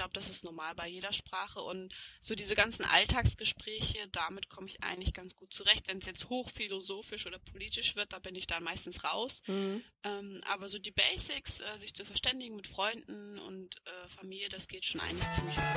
glaube, das ist normal bei jeder Sprache. Und so diese ganzen Alltagsgespräche, damit komme ich eigentlich ganz gut zurecht. Wenn es jetzt hochphilosophisch oder politisch wird, da bin ich dann meistens raus. Mhm. Ähm, aber so die Basics, äh, sich zu verständigen mit Freunden und äh, Familie, das geht schon eigentlich ziemlich gut.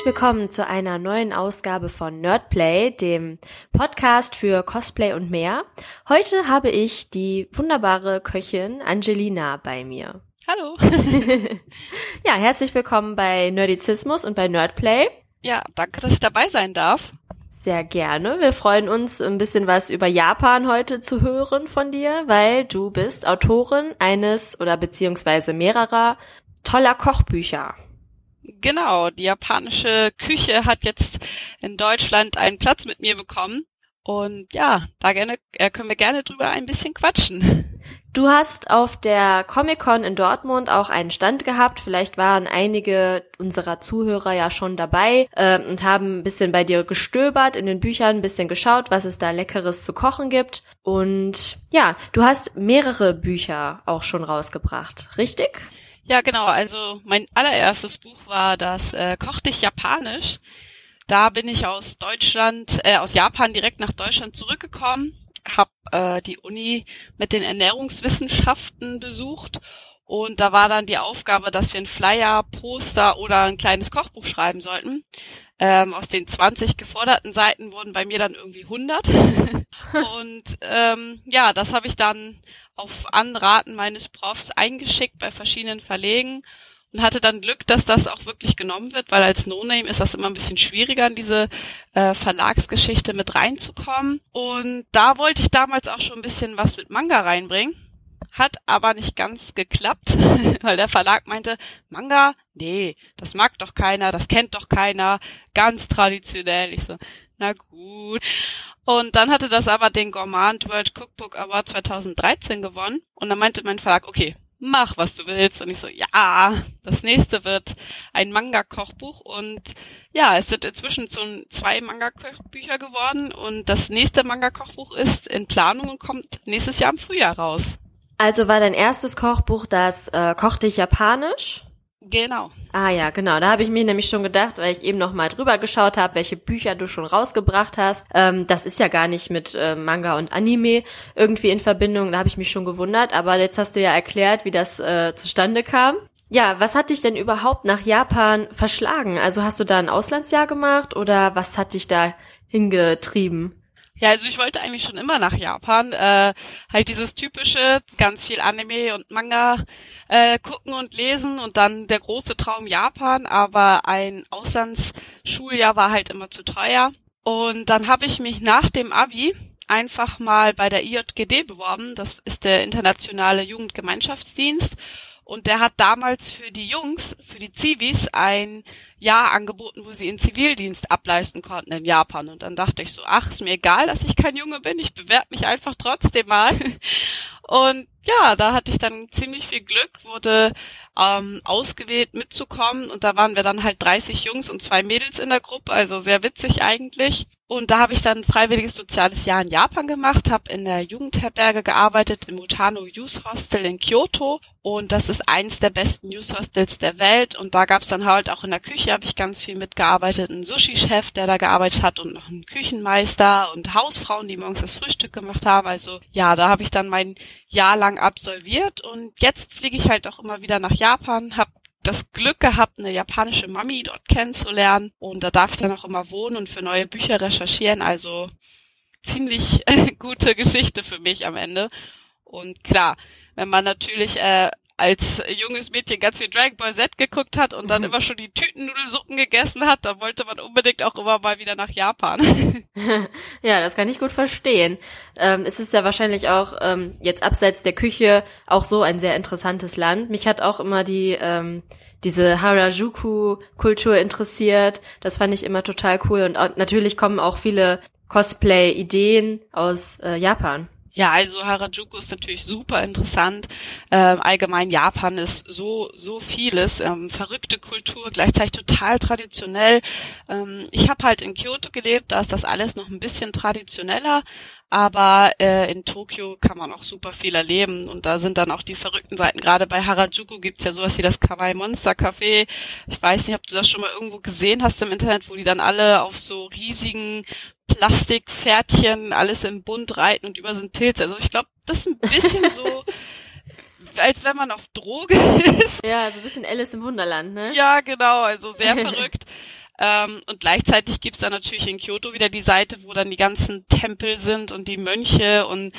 Herzlich willkommen zu einer neuen Ausgabe von Nerdplay, dem Podcast für Cosplay und mehr. Heute habe ich die wunderbare Köchin Angelina bei mir. Hallo. ja, herzlich willkommen bei Nerdizismus und bei Nerdplay. Ja, danke, dass ich dabei sein darf. Sehr gerne. Wir freuen uns, ein bisschen was über Japan heute zu hören von dir, weil du bist Autorin eines oder beziehungsweise mehrerer toller Kochbücher. Genau, die japanische Küche hat jetzt in Deutschland einen Platz mit mir bekommen. Und ja, da gerne, äh, können wir gerne drüber ein bisschen quatschen. Du hast auf der Comic-Con in Dortmund auch einen Stand gehabt. Vielleicht waren einige unserer Zuhörer ja schon dabei äh, und haben ein bisschen bei dir gestöbert in den Büchern, ein bisschen geschaut, was es da Leckeres zu kochen gibt. Und ja, du hast mehrere Bücher auch schon rausgebracht, richtig? Ja, genau. Also mein allererstes Buch war das äh, Koch dich Japanisch. Da bin ich aus Deutschland, äh, aus Japan direkt nach Deutschland zurückgekommen, habe äh, die Uni mit den Ernährungswissenschaften besucht und da war dann die Aufgabe, dass wir ein Flyer, Poster oder ein kleines Kochbuch schreiben sollten. Ähm, aus den 20 geforderten Seiten wurden bei mir dann irgendwie 100. und ähm, ja, das habe ich dann auf Anraten meines Profs eingeschickt bei verschiedenen Verlegen und hatte dann Glück, dass das auch wirklich genommen wird, weil als No-Name ist das immer ein bisschen schwieriger, in diese äh, Verlagsgeschichte mit reinzukommen. Und da wollte ich damals auch schon ein bisschen was mit Manga reinbringen. Hat aber nicht ganz geklappt, weil der Verlag meinte, Manga, nee, das mag doch keiner, das kennt doch keiner, ganz traditionell. Ich so, na gut. Und dann hatte das aber den Gourmand World Cookbook Award 2013 gewonnen. Und dann meinte mein Verlag, okay, mach, was du willst. Und ich so, ja, das nächste wird ein Manga-Kochbuch. Und ja, es sind inzwischen so zwei Manga-Kochbücher geworden. Und das nächste Manga-Kochbuch ist in Planung und kommt nächstes Jahr im Frühjahr raus. Also war dein erstes Kochbuch das äh, Koch dich japanisch? Genau. Ah ja, genau. Da habe ich mir nämlich schon gedacht, weil ich eben noch mal drüber geschaut habe, welche Bücher du schon rausgebracht hast. Ähm, das ist ja gar nicht mit äh, Manga und Anime irgendwie in Verbindung. Da habe ich mich schon gewundert. Aber jetzt hast du ja erklärt, wie das äh, zustande kam. Ja, was hat dich denn überhaupt nach Japan verschlagen? Also hast du da ein Auslandsjahr gemacht oder was hat dich da hingetrieben? Ja, also ich wollte eigentlich schon immer nach Japan. Äh, halt dieses typische, ganz viel Anime und Manga äh, gucken und lesen und dann der große Traum Japan, aber ein Auslandsschuljahr war halt immer zu teuer. Und dann habe ich mich nach dem Abi einfach mal bei der IJGD beworben. Das ist der internationale Jugendgemeinschaftsdienst. Und der hat damals für die Jungs, für die Zivis, ein Jahr angeboten, wo sie in Zivildienst ableisten konnten in Japan. Und dann dachte ich so, ach, ist mir egal, dass ich kein Junge bin, ich bewerbe mich einfach trotzdem mal. Und ja, da hatte ich dann ziemlich viel Glück, wurde ähm, ausgewählt mitzukommen und da waren wir dann halt 30 Jungs und zwei Mädels in der Gruppe, also sehr witzig eigentlich. Und da habe ich dann freiwilliges soziales Jahr in Japan gemacht, habe in der Jugendherberge gearbeitet, im Utano Youth Hostel in Kyoto. Und das ist eins der besten Youth Hostels der Welt. Und da gab's dann halt auch in der Küche, habe ich ganz viel mitgearbeitet. Ein Sushi-Chef, der da gearbeitet hat und noch ein Küchenmeister und Hausfrauen, die morgens das Frühstück gemacht haben. Also ja, da habe ich dann mein Jahr lang absolviert. Und jetzt fliege ich halt auch immer wieder nach Japan, habe das Glück gehabt, eine japanische Mami dort kennenzulernen. Und da darf ich dann auch immer wohnen und für neue Bücher recherchieren. Also ziemlich gute Geschichte für mich am Ende. Und klar, wenn man natürlich äh, als junges Mädchen ganz viel Dragon Ball Z geguckt hat und dann mhm. immer schon die Tütennudelsuppen gegessen hat, dann wollte man unbedingt auch immer mal wieder nach Japan. ja, das kann ich gut verstehen. Ähm, es ist ja wahrscheinlich auch ähm, jetzt abseits der Küche auch so ein sehr interessantes Land. Mich hat auch immer die ähm, diese Harajuku-Kultur interessiert. Das fand ich immer total cool. Und natürlich kommen auch viele Cosplay-Ideen aus äh, Japan. Ja, also Harajuku ist natürlich super interessant. Ähm, allgemein Japan ist so so vieles, ähm, verrückte Kultur, gleichzeitig total traditionell. Ähm, ich habe halt in Kyoto gelebt, da ist das alles noch ein bisschen traditioneller, aber äh, in Tokio kann man auch super viel erleben und da sind dann auch die verrückten Seiten. Gerade bei Harajuku gibt's ja sowas wie das Kawaii Monster Café. Ich weiß nicht, ob du das schon mal irgendwo gesehen hast im Internet, wo die dann alle auf so riesigen Plastikpferdchen alles im Bund reiten und über sind Pilze. Also ich glaube, das ist ein bisschen so als wenn man auf Droge ist. Ja, so ein bisschen Alice im Wunderland, ne? Ja, genau, also sehr verrückt. Ähm, und gleichzeitig gibt's dann natürlich in Kyoto wieder die Seite, wo dann die ganzen Tempel sind und die Mönche und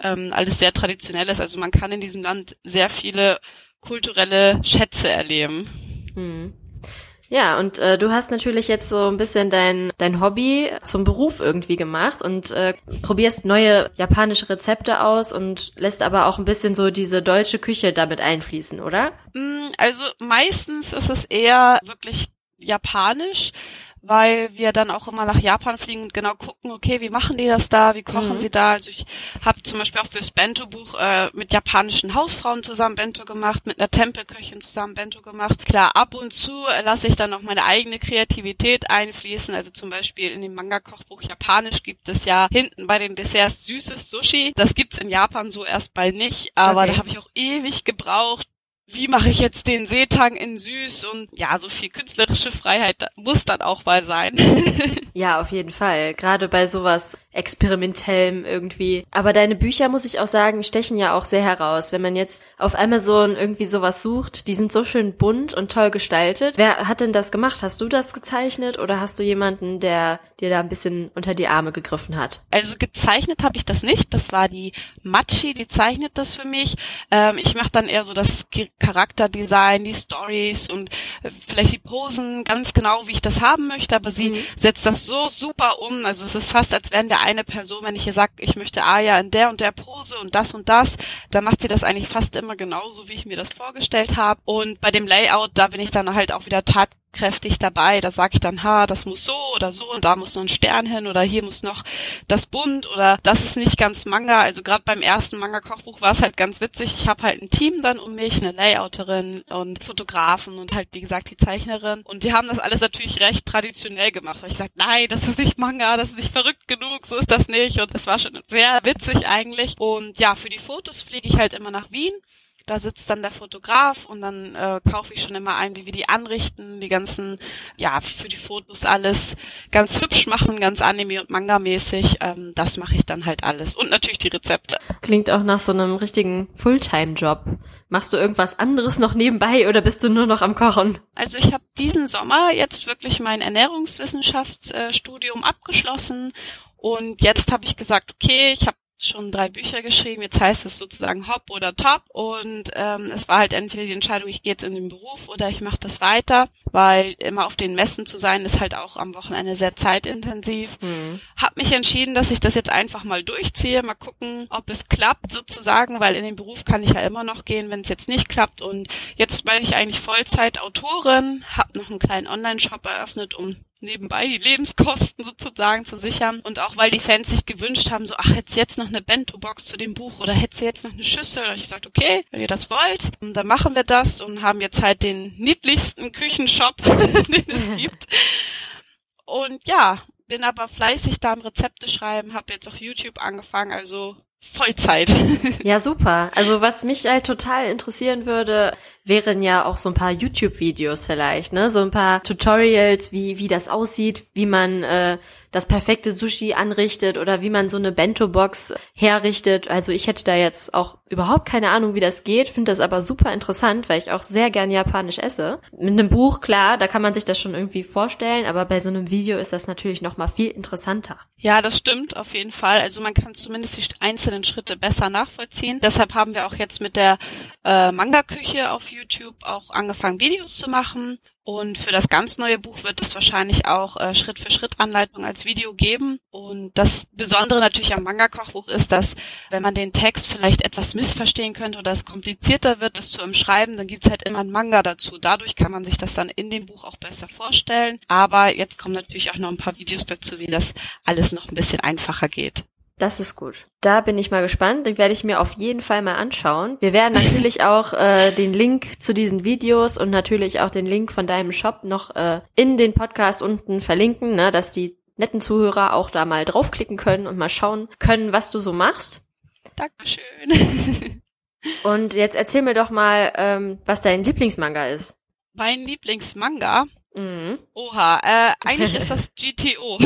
ähm, alles sehr traditionell ist. Also man kann in diesem Land sehr viele kulturelle Schätze erleben. Hm. Ja, und äh, du hast natürlich jetzt so ein bisschen dein, dein Hobby zum Beruf irgendwie gemacht und äh, probierst neue japanische Rezepte aus und lässt aber auch ein bisschen so diese deutsche Küche damit einfließen, oder? Mm, also meistens ist es eher wirklich japanisch, weil wir dann auch immer nach Japan fliegen und genau gucken, okay, wie machen die das da, wie kochen mhm. sie da. Also ich habe zum Beispiel auch fürs Bento-Buch äh, mit japanischen Hausfrauen zusammen Bento gemacht, mit einer Tempelköchin zusammen Bento gemacht. Klar, ab und zu lasse ich dann auch meine eigene Kreativität einfließen. Also zum Beispiel in dem Manga-Kochbuch Japanisch gibt es ja hinten bei den Desserts süßes Sushi. Das gibt's in Japan so erstmal nicht, aber okay. da habe ich auch ewig gebraucht, wie mache ich jetzt den Seetang in süß und ja, so viel künstlerische Freiheit muss dann auch mal sein. ja, auf jeden Fall. Gerade bei sowas experimentellem irgendwie. Aber deine Bücher, muss ich auch sagen, stechen ja auch sehr heraus. Wenn man jetzt auf Amazon irgendwie sowas sucht, die sind so schön bunt und toll gestaltet. Wer hat denn das gemacht? Hast du das gezeichnet oder hast du jemanden, der dir da ein bisschen unter die Arme gegriffen hat? Also gezeichnet habe ich das nicht. Das war die Machi, die zeichnet das für mich. Ähm, ich mache dann eher so das Charakterdesign, die Stories und äh, vielleicht die Posen ganz genau, wie ich das haben möchte. Aber sie mhm. setzt das so super um. Also es ist fast, als wären wir eine Person, wenn ich ihr sage, ich möchte Aya in der und der Pose und das und das, dann macht sie das eigentlich fast immer genauso, wie ich mir das vorgestellt habe. Und bei dem Layout, da bin ich dann halt auch wieder tat kräftig dabei. Da sage ich dann, ha, das muss so oder so und da muss noch ein Stern hin oder hier muss noch das bunt oder das ist nicht ganz Manga. Also gerade beim ersten Manga-Kochbuch war es halt ganz witzig. Ich habe halt ein Team dann um mich, eine Layouterin und Fotografen und halt wie gesagt die Zeichnerin. Und die haben das alles natürlich recht traditionell gemacht. Weil ich gesagt, nein, das ist nicht Manga, das ist nicht verrückt genug, so ist das nicht. Und das war schon sehr witzig eigentlich. Und ja, für die Fotos fliege ich halt immer nach Wien da sitzt dann der Fotograf und dann äh, kaufe ich schon immer ein, wie wir die anrichten, die ganzen, ja, für die Fotos alles ganz hübsch machen, ganz anime- und manga-mäßig. Ähm, das mache ich dann halt alles. Und natürlich die Rezepte. Klingt auch nach so einem richtigen Fulltime-Job. Machst du irgendwas anderes noch nebenbei oder bist du nur noch am Kochen? Also ich habe diesen Sommer jetzt wirklich mein Ernährungswissenschaftsstudium abgeschlossen und jetzt habe ich gesagt, okay, ich habe schon drei Bücher geschrieben. Jetzt heißt es sozusagen Hop oder Top. Und ähm, es war halt entweder die Entscheidung, ich gehe jetzt in den Beruf oder ich mache das weiter, weil immer auf den Messen zu sein ist halt auch am Wochenende sehr zeitintensiv. Mhm. Hab mich entschieden, dass ich das jetzt einfach mal durchziehe, mal gucken, ob es klappt sozusagen, weil in den Beruf kann ich ja immer noch gehen, wenn es jetzt nicht klappt. Und jetzt bin ich eigentlich Vollzeit Autorin, habe noch einen kleinen Online-Shop eröffnet, um nebenbei die Lebenskosten sozusagen zu sichern. Und auch weil die Fans sich gewünscht haben, so, ach, hättest jetzt noch eine Bento-Box zu dem Buch oder hättest jetzt noch eine Schüssel? Und ich gesagt, okay, wenn ihr das wollt, dann machen wir das und haben jetzt halt den niedlichsten Küchenshop, den es gibt. Und ja, bin aber fleißig da am Rezepte schreiben, habe jetzt auch YouTube angefangen, also Vollzeit. ja, super. Also was mich halt total interessieren würde, wären ja auch so ein paar YouTube-Videos vielleicht, ne? So ein paar Tutorials, wie, wie das aussieht, wie man äh, das perfekte Sushi anrichtet oder wie man so eine Bento-Box herrichtet. Also ich hätte da jetzt auch überhaupt keine Ahnung, wie das geht, finde das aber super interessant, weil ich auch sehr gern japanisch esse. Mit einem Buch, klar, da kann man sich das schon irgendwie vorstellen, aber bei so einem Video ist das natürlich noch mal viel interessanter. Ja, das stimmt auf jeden Fall. Also man kann zumindest die einzelnen Schritte besser nachvollziehen. Deshalb haben wir auch jetzt mit der äh, Manga-Küche auf YouTube auch angefangen, Videos zu machen. Und für das ganz neue Buch wird es wahrscheinlich auch äh, Schritt für Schritt Anleitung als Video geben. Und das Besondere natürlich am Manga-Kochbuch ist, dass wenn man den Text vielleicht etwas missverstehen könnte oder es komplizierter wird, es zu umschreiben, dann gibt's halt immer ein Manga dazu. Dadurch kann man sich das dann in dem Buch auch besser vorstellen. Aber jetzt kommen natürlich auch noch ein paar Videos dazu, wie das alles noch ein bisschen einfacher geht. Das ist gut. Da bin ich mal gespannt. Den werde ich mir auf jeden Fall mal anschauen. Wir werden natürlich auch äh, den Link zu diesen Videos und natürlich auch den Link von deinem Shop noch äh, in den Podcast unten verlinken, ne, dass die netten Zuhörer auch da mal draufklicken können und mal schauen können, was du so machst. Dankeschön. und jetzt erzähl mir doch mal, ähm, was dein Lieblingsmanga ist. Mein Lieblingsmanga? Mhm. Oha, äh, eigentlich ist das GTO.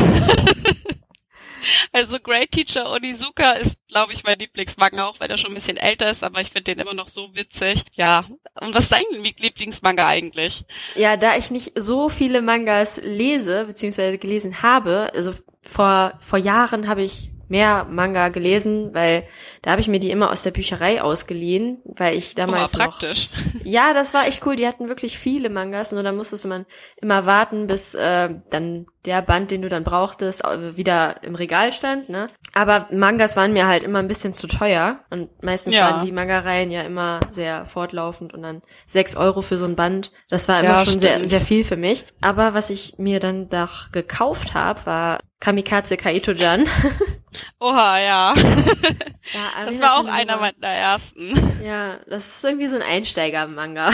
Also Great Teacher Onizuka ist, glaube ich, mein Lieblingsmanga, auch wenn er schon ein bisschen älter ist, aber ich finde den immer noch so witzig. Ja. Und was ist dein Lieblingsmanga eigentlich? Ja, da ich nicht so viele Mangas lese, beziehungsweise gelesen habe, also vor, vor Jahren habe ich mehr Manga gelesen, weil da habe ich mir die immer aus der Bücherei ausgeliehen, weil ich damals oh, praktisch. Noch, ja, das war echt cool. Die hatten wirklich viele Mangas, nur da musstest man immer warten, bis äh, dann der Band, den du dann brauchtest, wieder im Regal stand. Ne? Aber Mangas waren mir halt immer ein bisschen zu teuer und meistens ja. waren die Manga-Reihen ja immer sehr fortlaufend und dann sechs Euro für so ein Band. Das war immer ja, schon sehr sehr viel für mich. Aber was ich mir dann doch gekauft habe, war Kamikaze Kaito-Jan. Oha, ja. ja das war auch einer meiner ersten. Ja, das ist irgendwie so ein Einsteiger-Manga.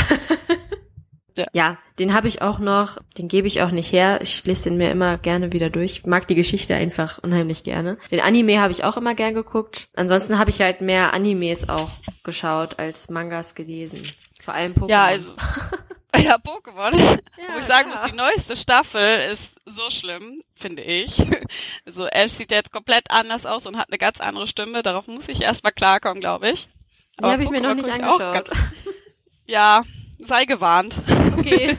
ja. ja, den habe ich auch noch, den gebe ich auch nicht her. Ich lese den mir immer gerne wieder durch. Ich mag die Geschichte einfach unheimlich gerne. Den Anime habe ich auch immer gern geguckt. Ansonsten habe ich halt mehr Animes auch geschaut als Mangas gelesen. Vor allem Pokémon. Ja, also Ja, Pokémon. Ja, Wo ich sagen ja. muss, die neueste Staffel ist so schlimm, finde ich. Also Ash sieht jetzt komplett anders aus und hat eine ganz andere Stimme. Darauf muss ich erstmal klarkommen, glaube ich. Die habe ich mir noch nicht angeschaut. Ganz, ja, sei gewarnt. Okay.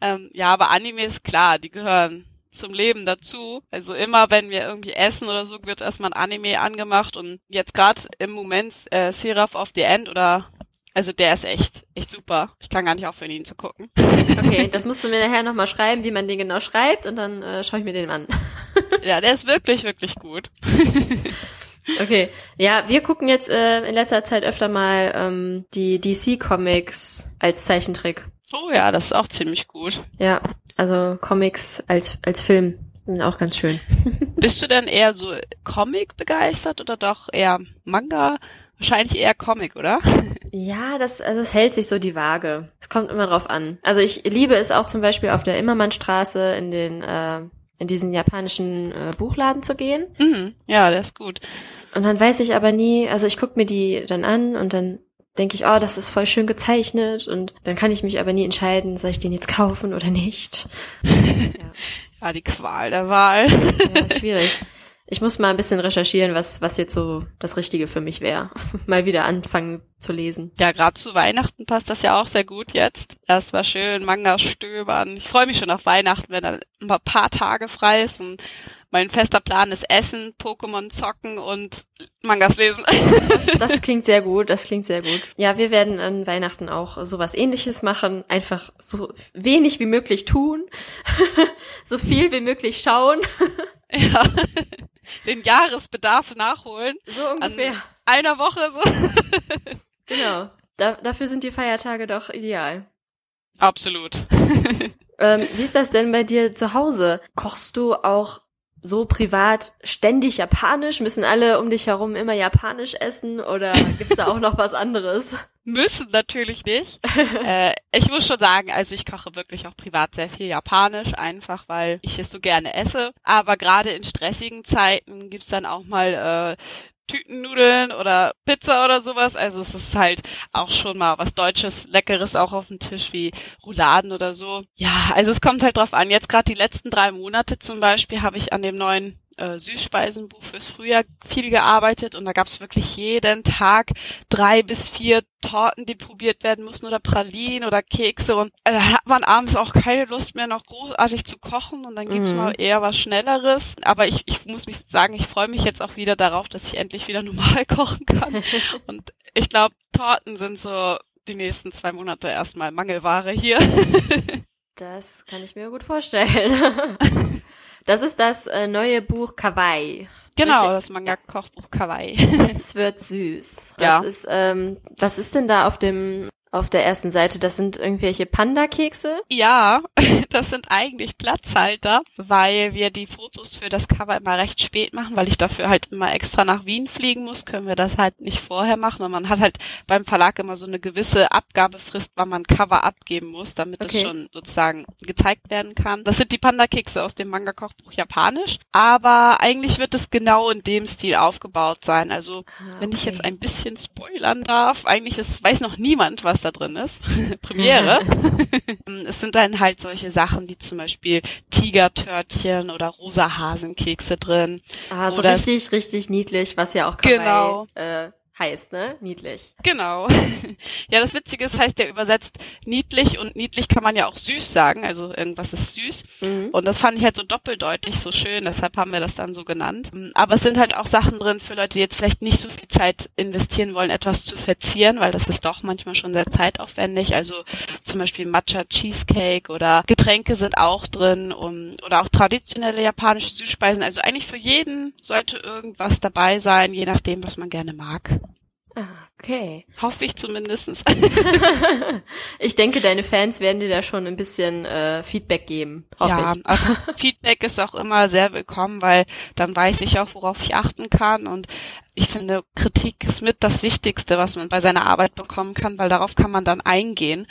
ähm, ja, aber Anime ist klar, die gehören zum Leben dazu. Also immer, wenn wir irgendwie essen oder so, wird erstmal ein Anime angemacht und jetzt gerade im Moment äh, Seraph of the End oder also der ist echt, echt super. Ich kann gar nicht aufhören, ihn zu gucken. Okay, das musst du mir nachher nochmal schreiben, wie man den genau schreibt und dann äh, schaue ich mir den an. ja, der ist wirklich, wirklich gut. okay, ja, wir gucken jetzt äh, in letzter Zeit öfter mal ähm, die DC-Comics als Zeichentrick. Oh ja, das ist auch ziemlich gut. Ja, also Comics als, als Film sind auch ganz schön. Bist du denn eher so Comic begeistert oder doch eher Manga? Wahrscheinlich eher Comic, oder? Ja, das, also es hält sich so die Waage. Es kommt immer drauf an. Also ich liebe es auch zum Beispiel auf der Immermannstraße in den, äh, in diesen japanischen äh, Buchladen zu gehen. Mhm. Ja, der ist gut. Und dann weiß ich aber nie, also ich gucke mir die dann an und dann denke ich, oh, das ist voll schön gezeichnet und dann kann ich mich aber nie entscheiden, soll ich den jetzt kaufen oder nicht. ja. ja, die Qual der Wahl. ja, ist schwierig. Ich muss mal ein bisschen recherchieren, was, was jetzt so das Richtige für mich wäre. mal wieder anfangen zu lesen. Ja, gerade zu Weihnachten passt das ja auch sehr gut jetzt. Erst war schön Manga stöbern. Ich freue mich schon auf Weihnachten, wenn dann ein paar Tage frei ist und mein fester Plan ist Essen, Pokémon zocken und Mangas lesen. Das, das, klingt sehr gut, das klingt sehr gut. Ja, wir werden an Weihnachten auch sowas ähnliches machen. Einfach so wenig wie möglich tun, so viel wie möglich schauen. Ja den Jahresbedarf nachholen. So ungefähr. einer Woche so. genau. Da, dafür sind die Feiertage doch ideal. Absolut. ähm, wie ist das denn bei dir zu Hause? Kochst du auch so privat ständig japanisch? Müssen alle um dich herum immer japanisch essen oder gibt's da auch noch was anderes? Müssen natürlich nicht. äh, ich muss schon sagen, also ich koche wirklich auch privat sehr viel japanisch, einfach weil ich es so gerne esse. Aber gerade in stressigen Zeiten gibt's dann auch mal äh, Tütennudeln oder Pizza oder sowas. Also es ist halt auch schon mal was Deutsches, Leckeres auch auf dem Tisch wie Rouladen oder so. Ja, also es kommt halt drauf an. Jetzt gerade die letzten drei Monate zum Beispiel habe ich an dem neuen äh, Süßspeisenbuch fürs Frühjahr viel gearbeitet und da gab es wirklich jeden Tag drei bis vier Torten, die probiert werden mussten oder Pralinen oder Kekse und äh, da hat man abends auch keine Lust mehr noch großartig zu kochen und dann gibt's mhm. mal eher was Schnelleres. Aber ich, ich muss mich sagen, ich freue mich jetzt auch wieder darauf, dass ich endlich wieder normal kochen kann. und ich glaube, Torten sind so die nächsten zwei Monate erstmal Mangelware hier. das kann ich mir gut vorstellen. Das ist das äh, neue Buch Kawaii. Genau, Richtig? das Manga-Kochbuch Kawaii. es wird süß. Ja. Was ist, ähm, was ist denn da auf dem auf der ersten Seite. Das sind irgendwelche Panda-Kekse? Ja, das sind eigentlich Platzhalter, weil wir die Fotos für das Cover immer recht spät machen, weil ich dafür halt immer extra nach Wien fliegen muss, können wir das halt nicht vorher machen. Und man hat halt beim Verlag immer so eine gewisse Abgabefrist, wann man Cover abgeben muss, damit okay. es schon sozusagen gezeigt werden kann. Das sind die Panda-Kekse aus dem Manga-Kochbuch Japanisch. Aber eigentlich wird es genau in dem Stil aufgebaut sein. Also, ah, okay. wenn ich jetzt ein bisschen spoilern darf, eigentlich ist, weiß noch niemand, was da drin ist. Premiere. es sind dann halt solche Sachen wie zum Beispiel Tigertörtchen oder rosa Hasenkekse drin. Ah, so oder richtig, richtig niedlich, was ja auch genau. äh, heißt, ne? Niedlich. Genau. Ja, das Witzige ist, heißt ja übersetzt niedlich und niedlich kann man ja auch süß sagen, also irgendwas ist süß. Mhm. Und das fand ich halt so doppeldeutig so schön, deshalb haben wir das dann so genannt. Aber es sind halt auch Sachen drin für Leute, die jetzt vielleicht nicht so viel Zeit investieren wollen, etwas zu verzieren, weil das ist doch manchmal schon sehr zeitaufwendig. Also zum Beispiel Matcha Cheesecake oder Getränke sind auch drin um, oder auch traditionelle japanische Süßspeisen. Also eigentlich für jeden sollte irgendwas dabei sein, je nachdem, was man gerne mag. Ah, okay. Hoffe ich zumindestens. ich denke, deine Fans werden dir da schon ein bisschen äh, Feedback geben. Hoffe ja, ich. Also Feedback ist auch immer sehr willkommen, weil dann weiß ich auch, worauf ich achten kann. Und ich finde, Kritik ist mit das Wichtigste, was man bei seiner Arbeit bekommen kann, weil darauf kann man dann eingehen.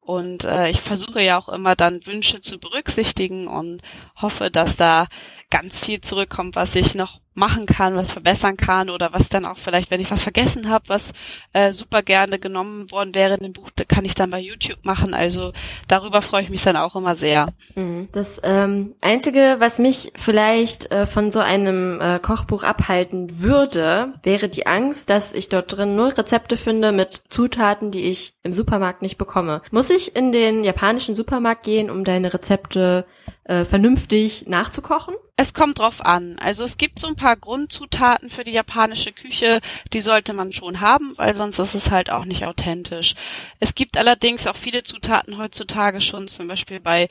Und äh, ich versuche ja auch immer dann Wünsche zu berücksichtigen und hoffe, dass da ganz viel zurückkommt, was ich noch machen kann, was verbessern kann oder was dann auch vielleicht, wenn ich was vergessen habe, was äh, super gerne genommen worden wäre in dem Buch, kann ich dann bei YouTube machen. Also darüber freue ich mich dann auch immer sehr. Mhm. Das ähm, Einzige, was mich vielleicht äh, von so einem äh, Kochbuch abhalten würde, wäre die Angst, dass ich dort drin null Rezepte finde mit Zutaten, die ich im Supermarkt nicht bekomme. Muss ich in den japanischen Supermarkt gehen, um deine Rezepte äh, vernünftig nachzukochen? Es kommt drauf an. Also es gibt so ein paar Grundzutaten für die japanische Küche, die sollte man schon haben, weil sonst ist es halt auch nicht authentisch. Es gibt allerdings auch viele Zutaten heutzutage schon, zum Beispiel bei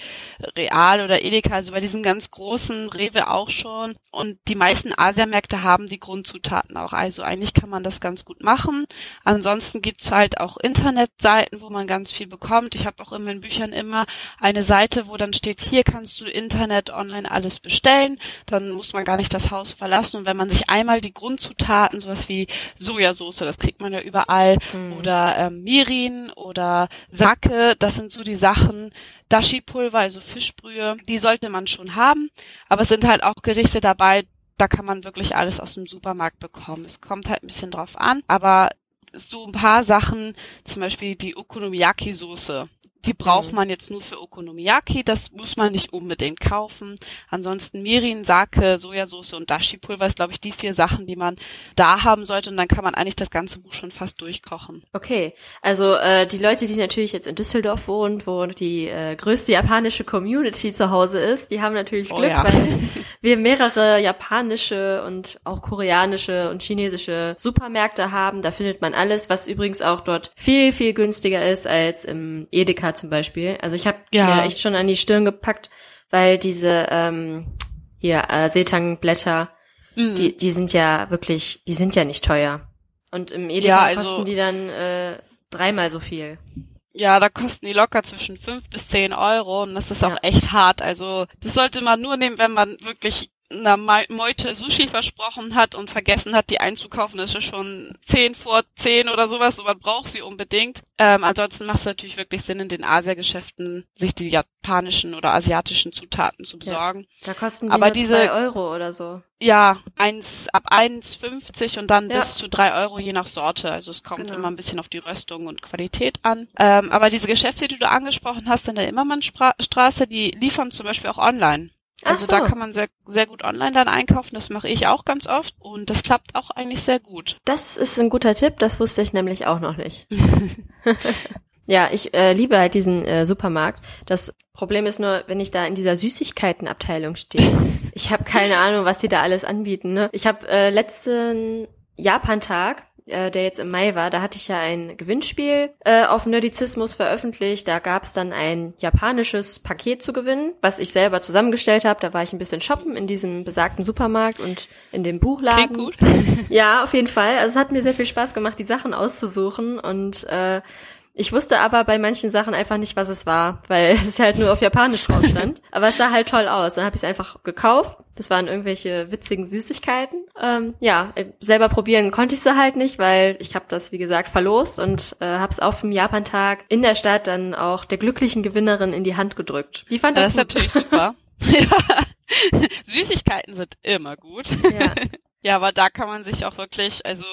Real oder Edeka, also bei diesen ganz großen Rewe auch schon. Und die meisten Asiamärkte haben die Grundzutaten auch. Also eigentlich kann man das ganz gut machen. Ansonsten gibt's halt auch Internetseiten, wo man ganz viel bekommt. Ich habe auch in meinen Büchern immer eine Seite, wo dann steht, hier kannst du Internet online alles bestellen dann muss man gar nicht das Haus verlassen. Und wenn man sich einmal die Grundzutaten, sowas wie Sojasauce, das kriegt man ja überall, mhm. oder ähm, Mirin oder Sake, das sind so die Sachen, Dashi-Pulver, also Fischbrühe, die sollte man schon haben. Aber es sind halt auch Gerichte dabei, da kann man wirklich alles aus dem Supermarkt bekommen. Es kommt halt ein bisschen drauf an, aber so ein paar Sachen, zum Beispiel die Okonomiyaki-Soße, die braucht mhm. man jetzt nur für Okonomiyaki, das muss man nicht unbedingt kaufen. Ansonsten Mirin, Sake, Sojasauce und Dashi-Pulver ist, glaube ich, die vier Sachen, die man da haben sollte und dann kann man eigentlich das ganze Buch schon fast durchkochen. Okay, also äh, die Leute, die natürlich jetzt in Düsseldorf wohnen, wo die äh, größte japanische Community zu Hause ist, die haben natürlich oh Glück, oh ja. weil wir mehrere japanische und auch koreanische und chinesische Supermärkte haben. Da findet man alles, was übrigens auch dort viel, viel günstiger ist als im Edeka zum Beispiel. Also ich habe ja. mir echt schon an die Stirn gepackt, weil diese ähm, hier äh, Seetangblätter, mhm. die die sind ja wirklich, die sind ja nicht teuer. Und im Edeka ja, also, kosten die dann äh, dreimal so viel. Ja, da kosten die locker zwischen fünf bis zehn Euro und das ist ja. auch echt hart. Also das sollte man nur nehmen, wenn man wirklich einer Meute Sushi versprochen hat und vergessen hat, die einzukaufen, ist ja schon zehn vor zehn oder sowas, so man braucht sie unbedingt. Ähm, ansonsten macht es natürlich wirklich Sinn, in den Asiageschäften sich die japanischen oder asiatischen Zutaten zu besorgen. Ja, da kosten die Aber diese, zwei Euro oder so. Ja, eins, ab 1,50 und dann ja. bis zu drei Euro je nach Sorte. Also es kommt genau. immer ein bisschen auf die Röstung und Qualität an. Ähm, aber diese Geschäfte, die du angesprochen hast in der Immermannstraße, die liefern zum Beispiel auch online. Also so. da kann man sehr, sehr gut online dann einkaufen. Das mache ich auch ganz oft und das klappt auch eigentlich sehr gut. Das ist ein guter Tipp, das wusste ich nämlich auch noch nicht. ja, ich äh, liebe halt diesen äh, Supermarkt. Das Problem ist nur, wenn ich da in dieser Süßigkeitenabteilung stehe. Ich habe keine Ahnung, was die da alles anbieten. Ne? Ich habe äh, letzten Japantag äh, der jetzt im Mai war, da hatte ich ja ein Gewinnspiel äh, auf Nerdizismus veröffentlicht. Da gab es dann ein japanisches Paket zu gewinnen, was ich selber zusammengestellt habe. Da war ich ein bisschen shoppen in diesem besagten Supermarkt und in dem Buchladen. Klingt gut. Ja, auf jeden Fall. Also es hat mir sehr viel Spaß gemacht, die Sachen auszusuchen und äh, ich wusste aber bei manchen Sachen einfach nicht, was es war, weil es halt nur auf Japanisch drauf stand. aber es sah halt toll aus. Dann habe ich es einfach gekauft. Das waren irgendwelche witzigen Süßigkeiten. Ähm, ja, selber probieren konnte ich sie halt nicht, weil ich habe das, wie gesagt, verlost und äh, habe es auf dem Japantag in der Stadt dann auch der glücklichen Gewinnerin in die Hand gedrückt. Die fand das, das ist natürlich super. ja. Süßigkeiten sind immer gut. Ja. ja, aber da kann man sich auch wirklich, also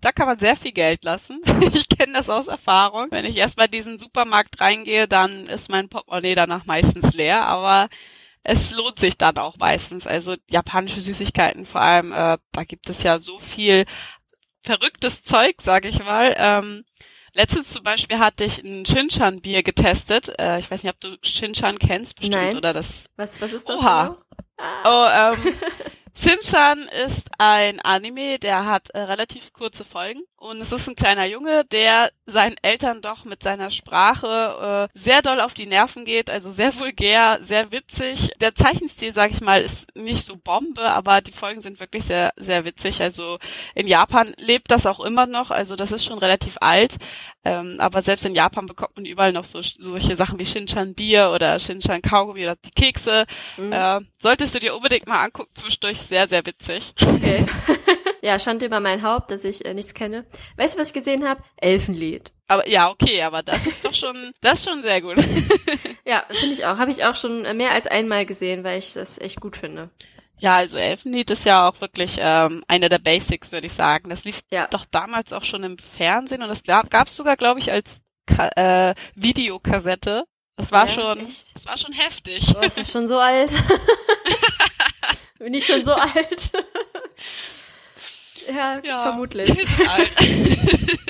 da kann man sehr viel Geld lassen. Ich kenne das aus Erfahrung. Wenn ich erst mal diesen Supermarkt reingehe, dann ist mein Portemonnaie danach meistens leer, aber es lohnt sich dann auch meistens. Also japanische Süßigkeiten vor allem, äh, da gibt es ja so viel verrücktes Zeug, sag ich mal. Ähm, letztens zum Beispiel hatte ich ein Shinchan-Bier getestet. Äh, ich weiß nicht, ob du Shinchan kennst, bestimmt, Nein. oder das. Was, was ist das? Oha. Genau? Ah. Oh, ähm, Shinchan ist ein Anime, der hat äh, relativ kurze Folgen und es ist ein kleiner Junge, der seinen Eltern doch mit seiner Sprache äh, sehr doll auf die Nerven geht, also sehr vulgär, sehr witzig. Der Zeichenstil, sag ich mal, ist nicht so Bombe, aber die Folgen sind wirklich sehr, sehr witzig. Also in Japan lebt das auch immer noch, also das ist schon relativ alt, ähm, aber selbst in Japan bekommt man überall noch so solche Sachen wie Shinchan Bier oder Shinchan Kaugummi oder die Kekse. Mhm. Äh, solltest du dir unbedingt mal angucken zwischendurch sehr, sehr witzig. Okay. ja, Schande über mein Haupt, dass ich äh, nichts kenne. Weißt du, was ich gesehen habe? Elfenlied. Aber ja, okay, aber das ist doch schon, das ist schon sehr gut. ja, finde ich auch. Habe ich auch schon mehr als einmal gesehen, weil ich das echt gut finde. Ja, also Elfenlied ist ja auch wirklich ähm, eine der Basics, würde ich sagen. Das lief ja. doch damals auch schon im Fernsehen und das gab es sogar, glaube ich, als Ka äh, Videokassette. Das war ja, schon, echt? das war schon heftig. Oh, das ist schon so alt. Bin ich schon so alt? Ja, ja, vermutlich.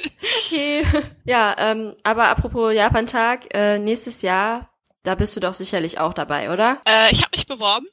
Okay. Ja, ähm, aber apropos Japan-Tag, äh, nächstes Jahr, da bist du doch sicherlich auch dabei, oder? Äh, ich habe mich beworben.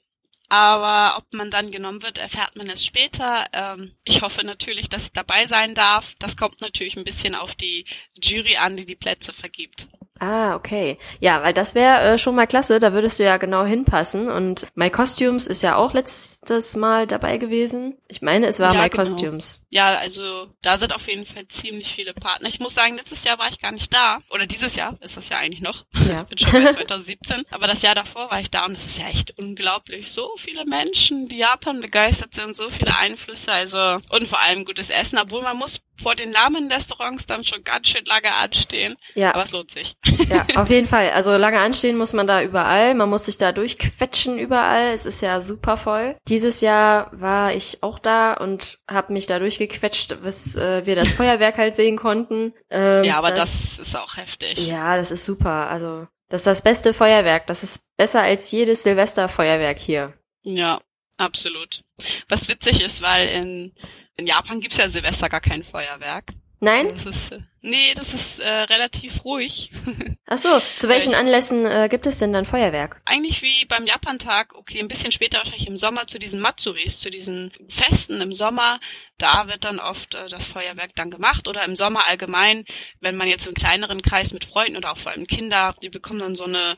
Aber ob man dann genommen wird, erfährt man es später. Ähm, ich hoffe natürlich, dass ich dabei sein darf. Das kommt natürlich ein bisschen auf die Jury an, die die Plätze vergibt. Ah, okay. Ja, weil das wäre äh, schon mal klasse, da würdest du ja genau hinpassen. Und My Costumes ist ja auch letztes Mal dabei gewesen. Ich meine, es war ja, My genau. Costumes. Ja, also da sind auf jeden Fall ziemlich viele Partner. Ich muss sagen, letztes Jahr war ich gar nicht da. Oder dieses Jahr ist das ja eigentlich noch. Ja. Ich bin schon bei 2017. Aber das Jahr davor war ich da und es ist ja echt unglaublich. So viele Menschen, die Japan begeistert sind, so viele Einflüsse, also und vor allem gutes Essen, obwohl man muss vor den Lamen-Restaurants dann schon ganz schön lange anstehen. Ja. Aber es lohnt sich. Ja, auf jeden Fall. Also lange anstehen muss man da überall. Man muss sich da durchquetschen überall. Es ist ja super voll. Dieses Jahr war ich auch da und habe mich da durchgequetscht, bis äh, wir das Feuerwerk halt sehen konnten. Ähm, ja, aber das, das ist auch heftig. Ja, das ist super. Also das ist das beste Feuerwerk. Das ist besser als jedes Silvesterfeuerwerk hier. Ja, absolut. Was witzig ist, weil in, in Japan gibt's ja Silvester gar kein Feuerwerk. Nein? Das ist, äh, nee, das ist äh, relativ ruhig. Ach so, zu welchen Anlässen äh, gibt es denn dann Feuerwerk? Eigentlich wie beim Japantag, okay, ein bisschen später wahrscheinlich im Sommer zu diesen Matsuris, zu diesen Festen im Sommer. Da wird dann oft äh, das Feuerwerk dann gemacht oder im Sommer allgemein, wenn man jetzt im kleineren Kreis mit Freunden oder auch vor allem Kinder, die bekommen dann so eine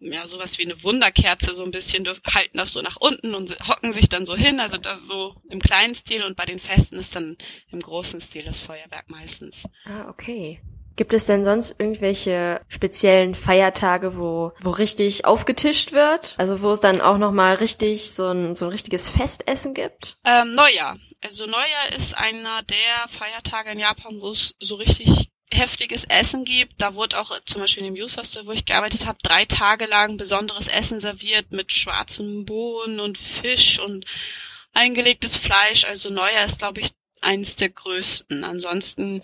ja, sowas wie eine Wunderkerze so ein bisschen, halten das so nach unten und hocken sich dann so hin, also das so im kleinen Stil und bei den Festen ist dann im großen Stil das Feuerwerk meistens. Ah, okay. Gibt es denn sonst irgendwelche speziellen Feiertage, wo, wo richtig aufgetischt wird? Also wo es dann auch nochmal richtig so ein, so ein richtiges Festessen gibt? Ähm, Neujahr. Also Neujahr ist einer der Feiertage in Japan, wo es so richtig heftiges Essen gibt. Da wurde auch zum Beispiel dem Youth Hostel, wo ich gearbeitet habe, drei Tage lang besonderes Essen serviert mit schwarzen Bohnen und Fisch und eingelegtes Fleisch. Also Neujahr ist, glaube ich, eins der größten. Ansonsten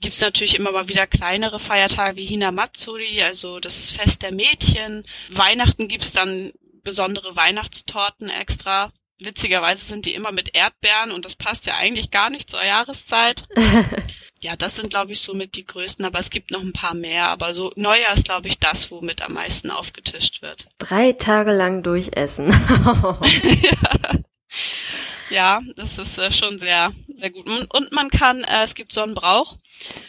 gibt's natürlich immer mal wieder kleinere Feiertage wie Hinamatsuri, also das Fest der Mädchen. Weihnachten gibt's dann besondere Weihnachtstorten extra. Witzigerweise sind die immer mit Erdbeeren und das passt ja eigentlich gar nicht zur Jahreszeit. ja, das sind, glaube ich, somit die größten, aber es gibt noch ein paar mehr. Aber so Neujahr ist, glaube ich, das, womit am meisten aufgetischt wird. Drei Tage lang durchessen. ja. ja, das ist äh, schon sehr, sehr gut. Und, man kann, äh, es gibt so einen Brauch,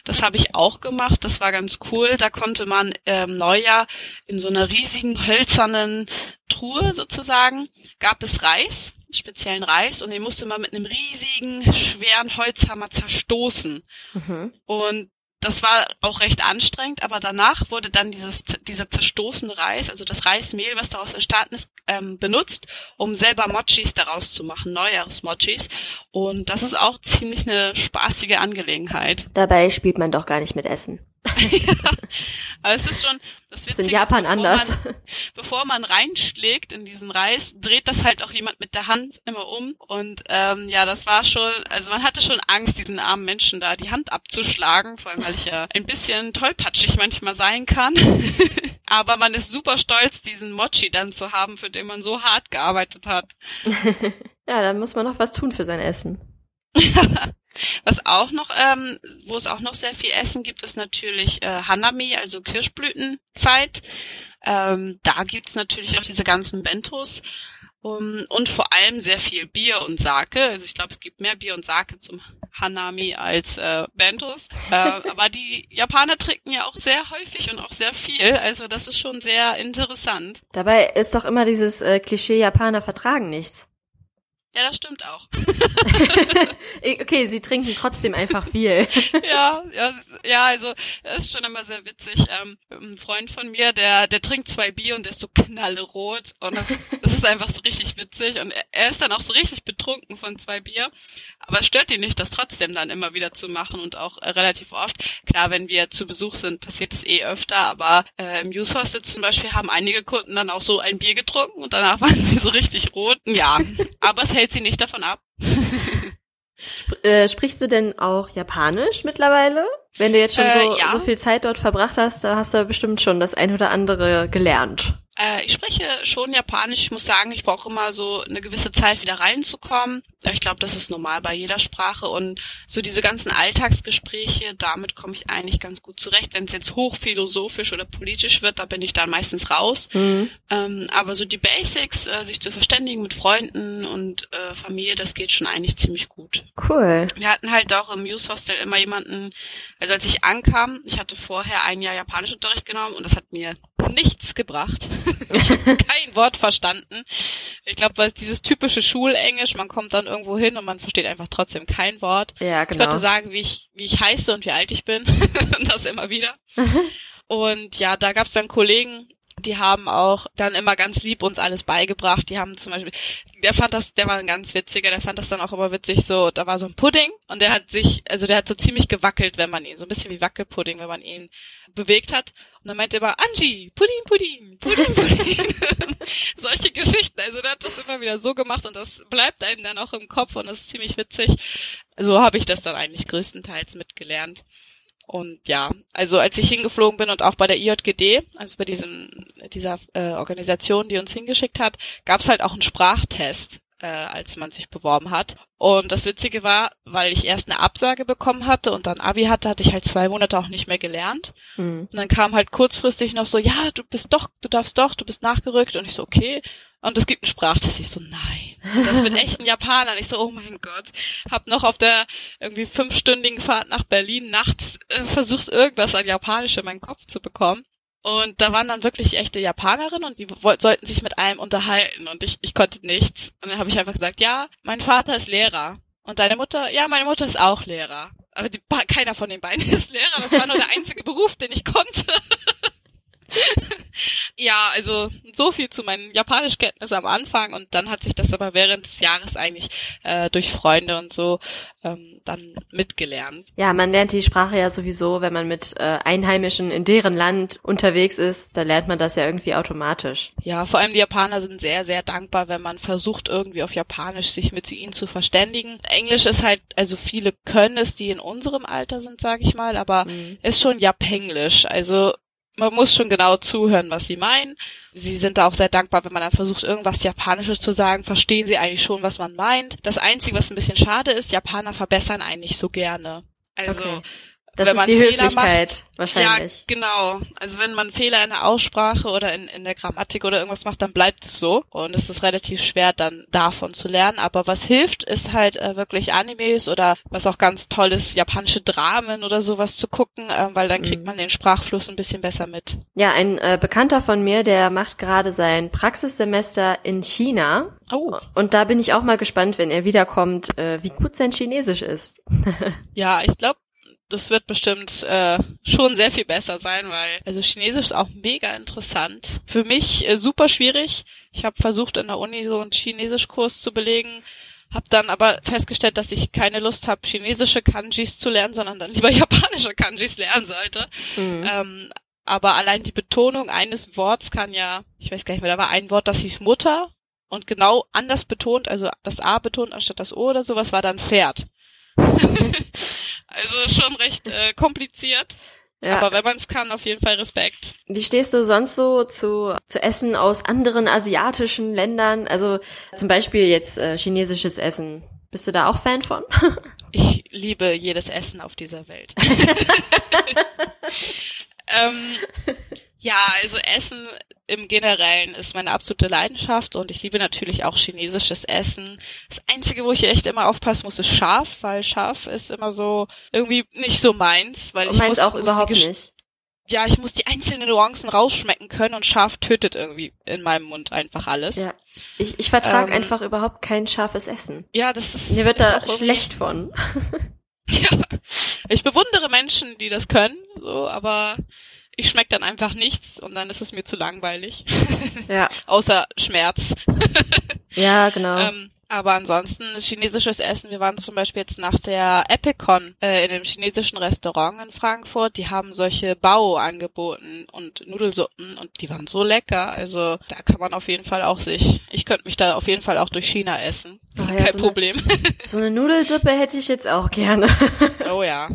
das habe ich auch gemacht, das war ganz cool. Da konnte man ähm, Neujahr in so einer riesigen hölzernen Truhe sozusagen, gab es Reis speziellen Reis und den musste man mit einem riesigen, schweren Holzhammer zerstoßen. Mhm. Und das war auch recht anstrengend, aber danach wurde dann dieses, dieser zerstoßene Reis, also das Reismehl, was daraus entstanden ist, ähm, benutzt, um selber Mochis daraus zu machen, Neujahrsmochis. Und das ist auch ziemlich eine spaßige Angelegenheit. Dabei spielt man doch gar nicht mit Essen. Ja, aber es ist schon, das Witzige ist in Japan bevor anders. Man, bevor man reinschlägt in diesen Reis, dreht das halt auch jemand mit der Hand immer um. Und ähm, ja, das war schon, also man hatte schon Angst, diesen armen Menschen da die Hand abzuschlagen, vor allem weil ich ja ein bisschen tollpatschig manchmal sein kann. Aber man ist super stolz, diesen Mochi dann zu haben, für den man so hart gearbeitet hat. ja, dann muss man noch was tun für sein Essen. Was auch noch, ähm, wo es auch noch sehr viel Essen gibt, ist natürlich äh, Hanami, also Kirschblütenzeit. Ähm, da gibt's natürlich auch diese ganzen Bentos um, und vor allem sehr viel Bier und Sake. Also ich glaube, es gibt mehr Bier und Sake zum Hanami als äh, Bentos. Äh, aber die Japaner trinken ja auch sehr häufig und auch sehr viel. Also das ist schon sehr interessant. Dabei ist doch immer dieses äh, Klischee, Japaner vertragen nichts. Ja, das stimmt auch. okay, sie trinken trotzdem einfach viel. ja, ja, ja, also das ist schon immer sehr witzig. Ähm, ein Freund von mir, der, der trinkt zwei Bier und der ist so knallrot und das, das ist einfach so richtig witzig und er, ist dann auch so richtig betrunken von zwei Bier. Aber es stört ihn nicht, das trotzdem dann immer wieder zu machen und auch äh, relativ oft. Klar, wenn wir zu Besuch sind, passiert es eh öfter, aber äh, im Use Hostel zum Beispiel haben einige Kunden dann auch so ein Bier getrunken und danach waren sie so richtig rot. Ja, aber es hält sie nicht davon ab. Sp äh, sprichst du denn auch Japanisch mittlerweile? Wenn du jetzt schon so, äh, ja. so viel Zeit dort verbracht hast, da hast du bestimmt schon das ein oder andere gelernt. Äh, ich spreche schon Japanisch. Ich muss sagen, ich brauche immer so eine gewisse Zeit wieder reinzukommen. Ich glaube, das ist normal bei jeder Sprache. Und so diese ganzen Alltagsgespräche, damit komme ich eigentlich ganz gut zurecht. Wenn es jetzt hochphilosophisch oder politisch wird, da bin ich dann meistens raus. Mhm. Ähm, aber so die Basics, äh, sich zu verständigen mit Freunden und äh, Familie, das geht schon eigentlich ziemlich gut. Cool. Wir hatten halt auch im Youth Hostel immer jemanden, also als ich ankam, ich hatte vorher ein Jahr Japanischunterricht genommen und das hat mir nichts gebracht. Ich habe kein Wort verstanden. Ich glaube, weil dieses typische Schulenglisch, man kommt dann irgendwo hin und man versteht einfach trotzdem kein Wort. Ja, genau. Ich konnte sagen, wie ich, wie ich heiße und wie alt ich bin. und das immer wieder. und ja, da gab es dann Kollegen, die haben auch dann immer ganz lieb uns alles beigebracht. Die haben zum Beispiel, der fand das, der war ein ganz witziger, der fand das dann auch immer witzig, so, da war so ein Pudding und der hat sich, also der hat so ziemlich gewackelt, wenn man ihn, so ein bisschen wie Wackelpudding, wenn man ihn bewegt hat. Und dann meinte er immer, Angie, Pudding, Pudding, Pudding, Pudding. Solche Geschichten. Also der hat das immer wieder so gemacht und das bleibt einem dann auch im Kopf und das ist ziemlich witzig. So habe ich das dann eigentlich größtenteils mitgelernt. Und ja, also als ich hingeflogen bin und auch bei der IJGD, also bei diesem dieser äh, Organisation, die uns hingeschickt hat, gab es halt auch einen Sprachtest, äh, als man sich beworben hat. Und das Witzige war, weil ich erst eine Absage bekommen hatte und dann Abi hatte, hatte ich halt zwei Monate auch nicht mehr gelernt. Mhm. Und dann kam halt kurzfristig noch so, ja, du bist doch, du darfst doch, du bist nachgerückt. Und ich so, okay. Und es gibt einen Sprachtest. Ich so, nein. Das mit echten Japanern. Ich so, oh mein Gott. Hab noch auf der irgendwie fünfstündigen Fahrt nach Berlin nachts äh, versucht, irgendwas an Japanisch in meinen Kopf zu bekommen. Und da waren dann wirklich echte Japanerinnen und die sollten sich mit einem unterhalten und ich, ich konnte nichts. Und dann habe ich einfach gesagt, ja, mein Vater ist Lehrer. Und deine Mutter? Ja, meine Mutter ist auch Lehrer. Aber die, keiner von den beiden ist Lehrer. Das war nur der einzige Beruf, den ich konnte. ja, also so viel zu meinen Japanischkenntnissen am Anfang und dann hat sich das aber während des Jahres eigentlich äh, durch Freunde und so ähm, dann mitgelernt. Ja, man lernt die Sprache ja sowieso, wenn man mit äh, Einheimischen in deren Land unterwegs ist, da lernt man das ja irgendwie automatisch. Ja, vor allem die Japaner sind sehr, sehr dankbar, wenn man versucht, irgendwie auf Japanisch sich mit ihnen zu verständigen. Englisch ist halt, also viele können es, die in unserem Alter sind, sag ich mal, aber mhm. ist schon Japenglisch. Also man muss schon genau zuhören, was sie meinen. Sie sind da auch sehr dankbar, wenn man dann versucht, irgendwas Japanisches zu sagen, verstehen sie eigentlich schon, was man meint. Das Einzige, was ein bisschen schade ist, Japaner verbessern eigentlich so gerne. Also Okay. Das wenn ist man die Fehler Höflichkeit wahrscheinlich. Ja, genau. Also wenn man Fehler in der Aussprache oder in, in der Grammatik oder irgendwas macht, dann bleibt es so. Und es ist relativ schwer, dann davon zu lernen. Aber was hilft, ist halt äh, wirklich Animes oder was auch ganz toll ist, japanische Dramen oder sowas zu gucken, äh, weil dann kriegt Mhm. man den Sprachfluss ein bisschen besser mit. Ja, ein äh, Bekannter von mir, der macht gerade sein Praxissemester in China. Oh. Und da bin ich auch mal gespannt, wenn er wiederkommt, äh, wie gut sein Chinesisch ist. Ja, ich glaube, das wird bestimmt äh, schon sehr viel besser sein, weil also Chinesisch ist auch mega interessant. Für mich äh, super schwierig. Ich habe versucht in der Uni so einen Chinesischkurs zu belegen, habe dann aber festgestellt, dass ich keine Lust habe, chinesische Kanjis zu lernen, sondern dann lieber japanische Kanjis lernen sollte. Mhm. Ähm, aber allein die Betonung eines Worts kann ja, ich weiß gar nicht mehr, da war ein Wort, das hieß Mutter und genau anders betont, also das A betont anstatt das O oder sowas, war dann Pferd. also schon recht äh, kompliziert, Ja. aber wenn man es kann, auf jeden Fall Respekt. Wie stehst du sonst so zu, zu Essen aus anderen asiatischen Ländern? Also zum Beispiel jetzt äh, chinesisches Essen. Bist du da auch Fan von? Ich liebe jedes Essen auf dieser Welt. ähm, ja, also Essen im Generellen ist meine absolute Leidenschaft und ich liebe natürlich auch chinesisches Essen. Das Einzige, wo ich echt immer aufpassen muss, ist scharf, weil scharf ist immer so irgendwie nicht so meins, weil Und ich meins muss, auch muss überhaupt nicht. Ja, ich muss die einzelnen Nuancen rausschmecken können und scharf tötet irgendwie in meinem Mund einfach alles. Ja. Ich, ich vertrage Ähm, einfach überhaupt kein scharfes Essen. Ja, das ist Mir wird ist da schlecht von. Ja. Ich bewundere Menschen, die das können, so, aber ich schmeck dann einfach nichts und dann ist es mir zu langweilig. Ja. Außer Schmerz. Ja, genau. Ähm, aber ansonsten chinesisches Essen. Wir waren zum Beispiel jetzt nach der Epicon äh, in einem chinesischen Restaurant in Frankfurt. Die haben solche Bao angeboten und Nudelsuppen und die waren so lecker. Also da kann man auf jeden Fall auch sich. Ich könnte mich da auf jeden Fall auch durch China essen. Oh ja, Kein so eine- Problem. so eine Nudelsuppe hätte ich jetzt auch gerne. oh ja.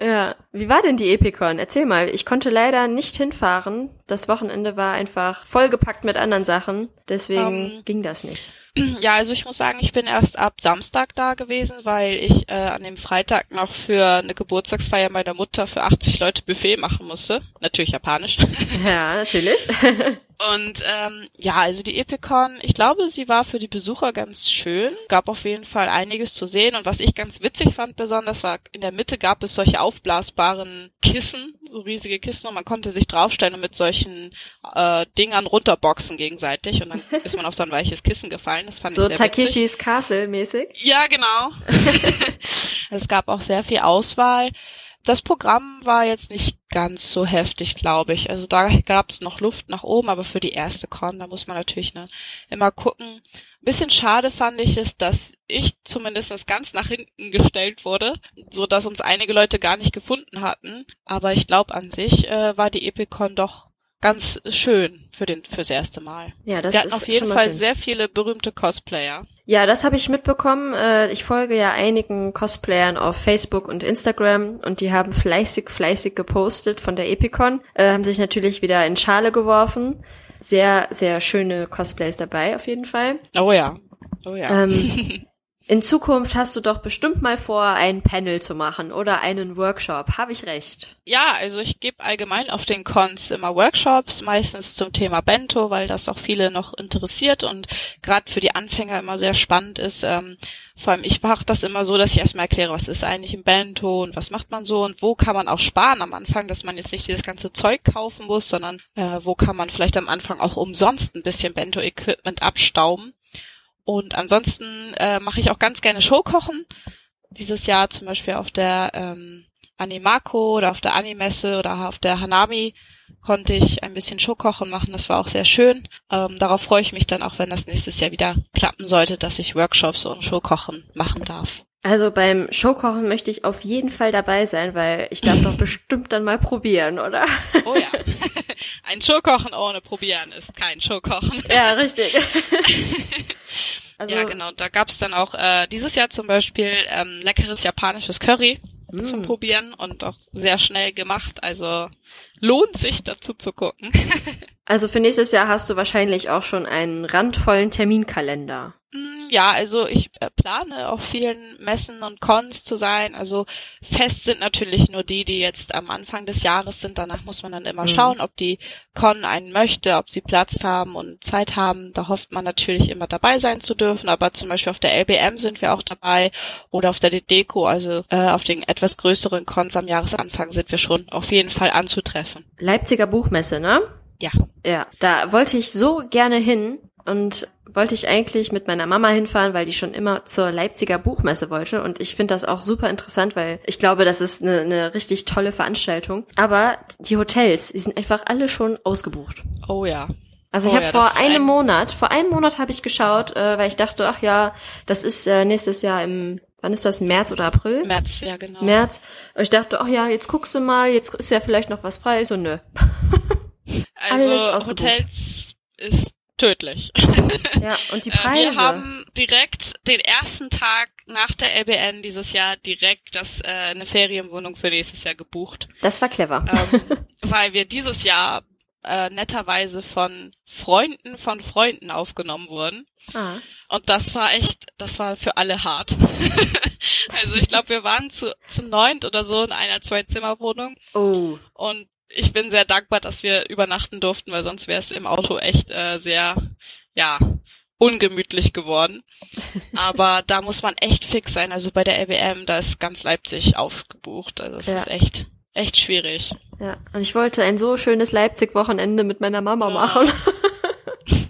Ja, wie war denn die Epicon? Erzähl mal. Ich konnte leider nicht hinfahren. Das Wochenende war einfach vollgepackt mit anderen Sachen. Deswegen Ähm, ging das nicht. Ja, also ich muss sagen, ich bin erst ab Samstag da gewesen, weil ich äh, an dem Freitag noch für eine Geburtstagsfeier meiner Mutter für 80 Leute Buffet machen musste. Natürlich japanisch. Ja, natürlich. Und ähm, ja, also die Epicon, ich glaube, sie war für die Besucher ganz schön. Gab auf jeden Fall einiges zu sehen. Und was ich ganz witzig fand besonders, war in der Mitte gab es solche aufblasbaren Kissen, so riesige Kissen, und man konnte sich draufstellen und mit solchen äh, Dingern runterboxen gegenseitig. Und dann ist man auf so ein weiches Kissen gefallen. Das fand so ich sehr witzig. Takeshis Castle mäßig. Ja, genau. es gab auch sehr viel Auswahl. Das Programm war jetzt nicht ganz so heftig, glaube ich. Also da gab es noch Luft nach oben, aber für die erste Con, da muss man natürlich ne, immer gucken. Ein bisschen schade fand ich es, dass ich zumindest ganz nach hinten gestellt wurde, so dass uns einige Leute gar nicht gefunden hatten. Aber ich glaube an sich äh, war die Epicon doch ganz schön für den fürs erste Mal. Ja, das Wir hatten ist auf jeden Fall schön. sehr viele berühmte Cosplayer. Ja, das habe ich mitbekommen. Äh, Ich folge ja einigen Cosplayern auf Facebook und Instagram und die haben fleißig, fleißig gepostet von der Epicon, äh, haben sich natürlich wieder in Schale geworfen. Sehr, sehr schöne Cosplays dabei, auf jeden Fall. Oh ja. Oh ja. Ähm, in Zukunft hast du doch bestimmt mal vor, ein Panel zu machen oder einen Workshop. Habe ich recht? Ja, also ich gebe allgemein auf den Cons immer Workshops, meistens zum Thema Bento, weil das auch viele noch interessiert und gerade für die Anfänger immer sehr spannend ist. Ähm, vor allem ich mache das immer so, dass ich erstmal erkläre, was ist eigentlich ein Bento und was macht man so und wo kann man auch sparen am Anfang, dass man jetzt nicht dieses ganze Zeug kaufen muss, sondern äh, wo kann man vielleicht am Anfang auch umsonst ein bisschen Bento-Equipment abstauben. Und ansonsten äh, mache ich auch ganz gerne Showkochen. Dieses Jahr zum Beispiel auf der ähm, Animako oder auf der Animesse oder auf der Hanami konnte ich ein bisschen Showkochen machen. Das war auch sehr schön. Ähm, darauf freue ich mich dann auch, wenn das nächstes Jahr wieder klappen sollte, dass ich Workshops und Showkochen machen darf. Also beim Showkochen möchte ich auf jeden Fall dabei sein, weil ich darf doch bestimmt dann mal probieren, oder? Oh ja. Ein Showkochen ohne Probieren ist kein Showkochen. Ja, richtig. Also, ja, genau. Da gab's dann auch äh, dieses Jahr zum Beispiel ähm, leckeres japanisches Curry. mm. zum Probieren und auch sehr schnell gemacht. Also lohnt sich dazu zu gucken. also für nächstes Jahr hast du wahrscheinlich auch schon einen randvollen Terminkalender. Mm, ja, also ich äh, plane auf vielen Messen und Cons zu sein. Also fest sind natürlich nur die, die jetzt am Anfang des Jahres sind. Danach muss man dann immer mhm. schauen, ob die Con einen möchte, ob sie Platz haben und Zeit haben. Da hofft man natürlich immer dabei sein zu dürfen. Aber zum Beispiel auf der LBM sind wir auch dabei oder auf der DDECO, also äh, auf den etwas größeren Cons am Jahresanfang sind wir schon auf jeden Fall anzutreffen. Leipziger Buchmesse, ne? Ja. Ja, da wollte ich so gerne hin und wollte ich eigentlich mit meiner Mama hinfahren, weil die schon immer zur Leipziger Buchmesse wollte. Und ich finde das auch super interessant, weil ich glaube, das ist eine, eine richtig tolle Veranstaltung. Aber die Hotels, die sind einfach alle schon ausgebucht. Oh ja. Also ich oh habe ja, vor einem ein Monat, vor einem Monat habe ich geschaut, äh, weil ich dachte, ach ja, das ist äh, nächstes Jahr im, wann ist das, März oder April? März, ja genau. März. Und ich dachte, ach ja, jetzt guckst du mal, jetzt ist ja vielleicht noch was frei. So, nö. Also Hotels ist tödlich. Ja, und die Preise. Äh, wir haben direkt den ersten Tag nach der LBN dieses Jahr direkt das äh, eine Ferienwohnung für nächstes Jahr gebucht. Das war clever. Ähm, weil wir dieses Jahr äh, netterweise von Freunden von Freunden aufgenommen wurden. Ah. Und das war echt, das war für alle hart. also ich glaube, wir waren zu, zu neunt oder so in einer Zwei-Zimmer-Wohnung. Oh. Und ich bin sehr dankbar, dass wir übernachten durften, weil sonst wäre es im Auto echt äh, sehr, ja, ungemütlich geworden. Aber da muss man echt fix sein. Also bei der LBM, da ist ganz Leipzig aufgebucht. Also es ja. ist echt, echt schwierig. Ja, und ich wollte ein so schönes Leipzig-Wochenende mit meiner Mama ja. machen.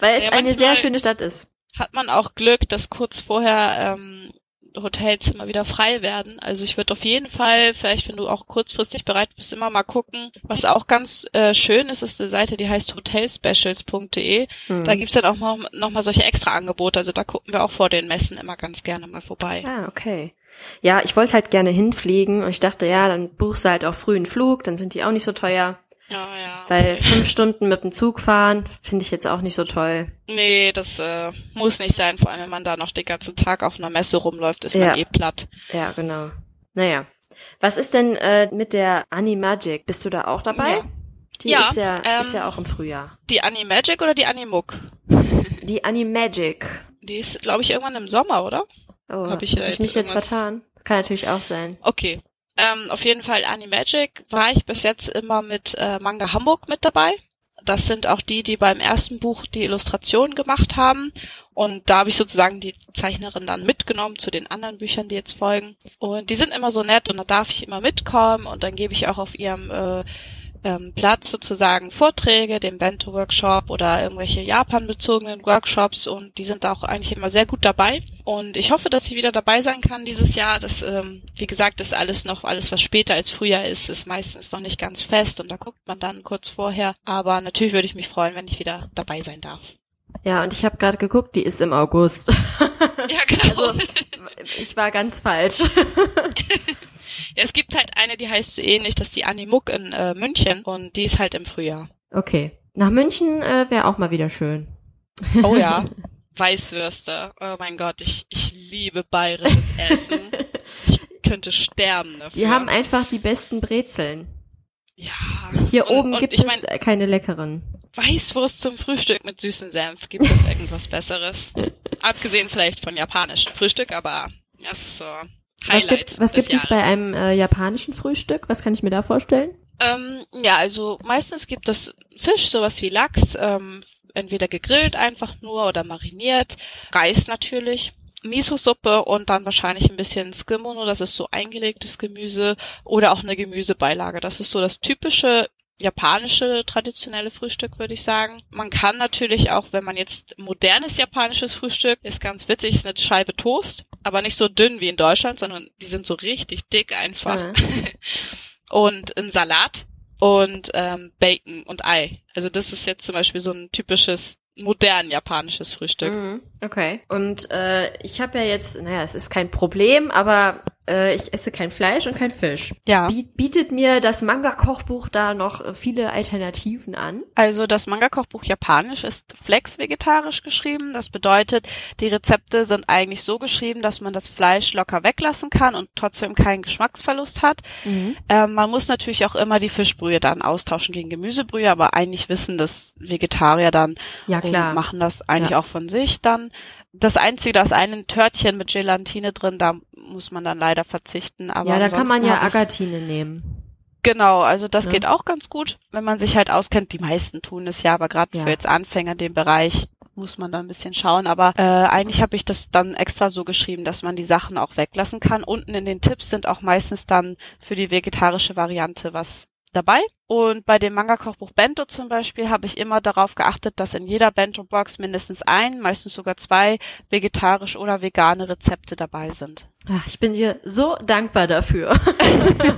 Weil es ja, eine sehr schöne Stadt ist. Hat man auch Glück, dass kurz vorher ähm, Hotelzimmer wieder frei werden. Also ich würde auf jeden Fall, vielleicht wenn du auch kurzfristig bereit bist, immer mal gucken. Was auch ganz äh, schön ist, ist eine Seite, die heißt hotelspecials.de. Mhm. Da gibt's dann auch mal, noch mal solche extra Angebote. Also da gucken wir auch vor den Messen immer ganz gerne mal vorbei. Ah, okay. Ja, ich wollte halt gerne hinfliegen und ich dachte, ja, dann buchst du halt auch früh einen Flug, dann sind die auch nicht so teuer. Ja, ja. Weil fünf Stunden mit dem Zug fahren, finde ich jetzt auch nicht so toll. Nee, das äh, muss nicht sein, vor allem wenn man da noch den ganzen Tag auf einer Messe rumläuft, ist ja. man eh platt. Ja, genau. Naja. Was ist denn äh, mit der Animagic? Bist du da auch dabei? Ja. Die ja, ist ja, ähm, ist ja auch im Frühjahr. Die Animagic oder die Animuk? Die Animagic. Die ist, glaube ich, irgendwann im Sommer, oder? Oh, habe ich, hab ich mich jetzt vertan? Kann natürlich auch sein. Okay. Ähm, auf jeden Fall Animagic war ich bis jetzt immer mit äh, Manga Hamburg mit dabei. Das sind auch die, die beim ersten Buch die Illustrationen gemacht haben. Und da habe ich sozusagen die Zeichnerin dann mitgenommen zu den anderen Büchern, die jetzt folgen. Und die sind immer so nett und da darf ich immer mitkommen und dann gebe ich auch auf ihrem äh, ähm, Platz sozusagen Vorträge, den Bento-Workshop oder irgendwelche Japan-bezogenen Workshops und die sind auch eigentlich immer sehr gut dabei. Und ich hoffe, dass ich wieder dabei sein kann dieses Jahr. Das, ähm, wie gesagt, ist alles noch, alles was später als Frühjahr ist, ist meistens noch nicht ganz fest und da guckt man dann kurz vorher. Aber natürlich würde ich mich freuen, wenn ich wieder dabei sein darf. Ja, und ich habe gerade geguckt, die ist im August. Ja, genau. Also, ich war ganz falsch. Ja, es gibt halt eine, die heißt so ähnlich, dass die Animuk in äh, München und die ist halt im Frühjahr. Okay. Nach München äh, wäre auch mal wieder schön. Oh ja. Weißwürste. Oh mein Gott, ich, ich liebe bayerisches Essen. Ich könnte sterben dafür. Die haben einfach die besten Brezeln. Ja. Hier und, oben und gibt es mein, keine leckeren. Weißwurst zum Frühstück mit süßen Senf. Gibt es irgendwas Besseres? Abgesehen vielleicht von japanischem Frühstück, aber das ist so Highlight was gibt, was gibt es bei einem äh, japanischen Frühstück? Was kann ich mir da vorstellen? Ähm, ja, also meistens gibt es Fisch, sowas wie Lachs, ähm, entweder gegrillt einfach nur oder mariniert, Reis natürlich, Miso-Suppe und dann wahrscheinlich ein bisschen Skimono, das ist so eingelegtes Gemüse oder auch eine Gemüsebeilage. Das ist so das typische japanische traditionelle Frühstück, würde ich sagen. Man kann natürlich auch, wenn man jetzt modernes japanisches Frühstück, ist ganz witzig, ist eine Scheibe Toast, aber nicht so dünn wie in Deutschland, sondern die sind so richtig dick einfach. Mhm. und ein Salat und ähm, Bacon und Ei. Also das ist jetzt zum Beispiel so ein typisches modern japanisches Frühstück. Mhm. Okay. Und äh, ich habe ja jetzt, naja, es ist kein Problem, aber Äh, ich esse kein Fleisch und kein Fisch. Ja. Bietet mir das Manga-Kochbuch da noch äh, viele Alternativen an? Also das Manga-Kochbuch Japanisch ist flex-vegetarisch geschrieben. Das bedeutet, die Rezepte sind eigentlich so geschrieben, dass man das Fleisch locker weglassen kann und trotzdem keinen Geschmacksverlust hat. Mhm. Ähm, man muss natürlich auch immer die Fischbrühe dann austauschen gegen Gemüsebrühe, aber eigentlich wissen das Vegetarier dann ja, klar. und machen das eigentlich ja. auch von sich dann. Das Einzige, da ist ein Törtchen mit Gelatine drin, da muss man dann leider verzichten. Aber ja, da kann man ja Agatine nehmen. Genau, also das ja. geht auch ganz gut, wenn man sich halt auskennt. Die meisten tun es ja, aber gerade ja. für jetzt Anfänger in dem Bereich muss man da ein bisschen schauen. Aber äh, eigentlich habe ich das dann extra so geschrieben, dass man die Sachen auch weglassen kann. Unten in den Tipps sind auch meistens dann für die vegetarische Variante was dabei. Und bei dem Manga-Kochbuch Bento zum Beispiel habe ich immer darauf geachtet, dass in jeder Bento-Box mindestens ein, meistens sogar zwei vegetarisch oder vegane Rezepte dabei sind. Ach, ich bin dir so dankbar dafür.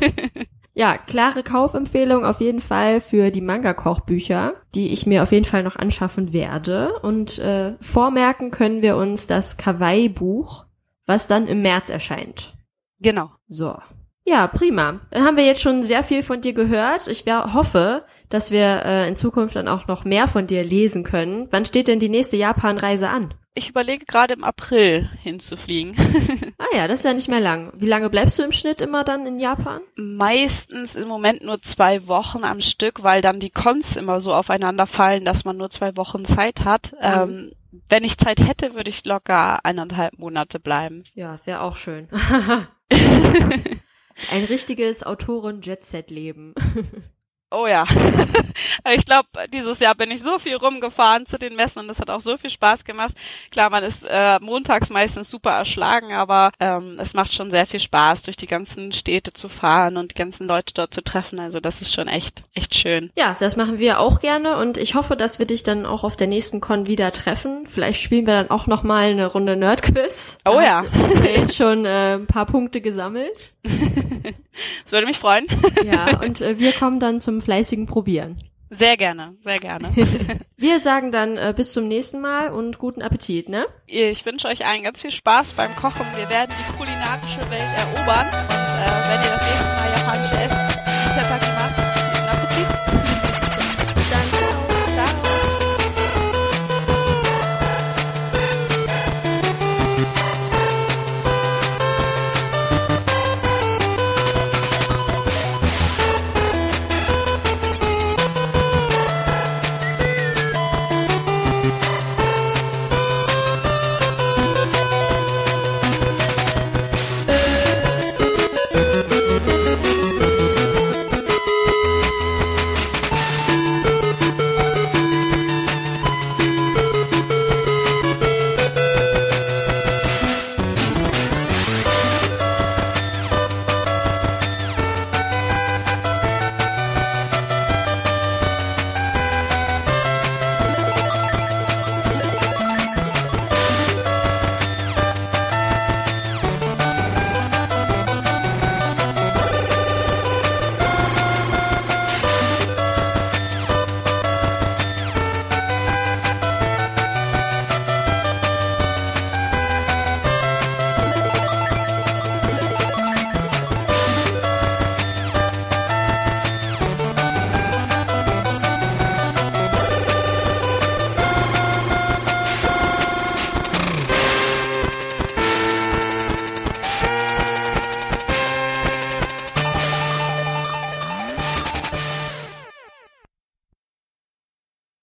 ja, klare Kaufempfehlung auf jeden Fall für die Manga-Kochbücher, die ich mir auf jeden Fall noch anschaffen werde. Und äh, vormerken können wir uns das Kawaii-Buch, was dann im März erscheint. Genau. So. Ja, prima. Dann haben wir jetzt schon sehr viel von dir gehört. Ich hoffe, dass wir äh, in Zukunft dann auch noch mehr von dir lesen können. Wann steht denn die nächste Japan-Reise an? Ich überlege gerade im April hinzufliegen. ah ja, das ist ja nicht mehr lang. Wie lange bleibst du im Schnitt immer dann in Japan? Meistens im Moment nur zwei Wochen am Stück, weil dann die Cons immer so aufeinander fallen, dass man nur zwei Wochen Zeit hat. Mhm. Ähm, wenn ich Zeit hätte, würde ich locker eineinhalb Monate bleiben. Ja, wäre auch schön. Ein richtiges Autoren-Jet-Set-Leben. Oh ja. ich glaube, dieses Jahr bin ich so viel rumgefahren zu den Messen und es hat auch so viel Spaß gemacht. Klar, man ist äh, montags meistens super erschlagen, aber ähm, es macht schon sehr viel Spaß, durch die ganzen Städte zu fahren und die ganzen Leute dort zu treffen. Also das ist schon echt, echt schön. Ja, das machen wir auch gerne und ich hoffe, dass wir dich dann auch auf der nächsten Con wieder treffen. Vielleicht spielen wir dann auch nochmal eine Runde Nerdquiz. Oh ja. Hast, hast ja jetzt schon äh, ein paar Punkte gesammelt. das würde mich freuen. ja, und äh, wir kommen dann zum fleißigen Probieren. Sehr gerne, sehr gerne. Wir sagen dann äh, bis zum nächsten Mal und guten Appetit, ne? Ich wünsche euch allen ganz viel Spaß beim Kochen. Wir werden die kulinarische Welt erobern. Und äh, wenn ihr das nächste Mal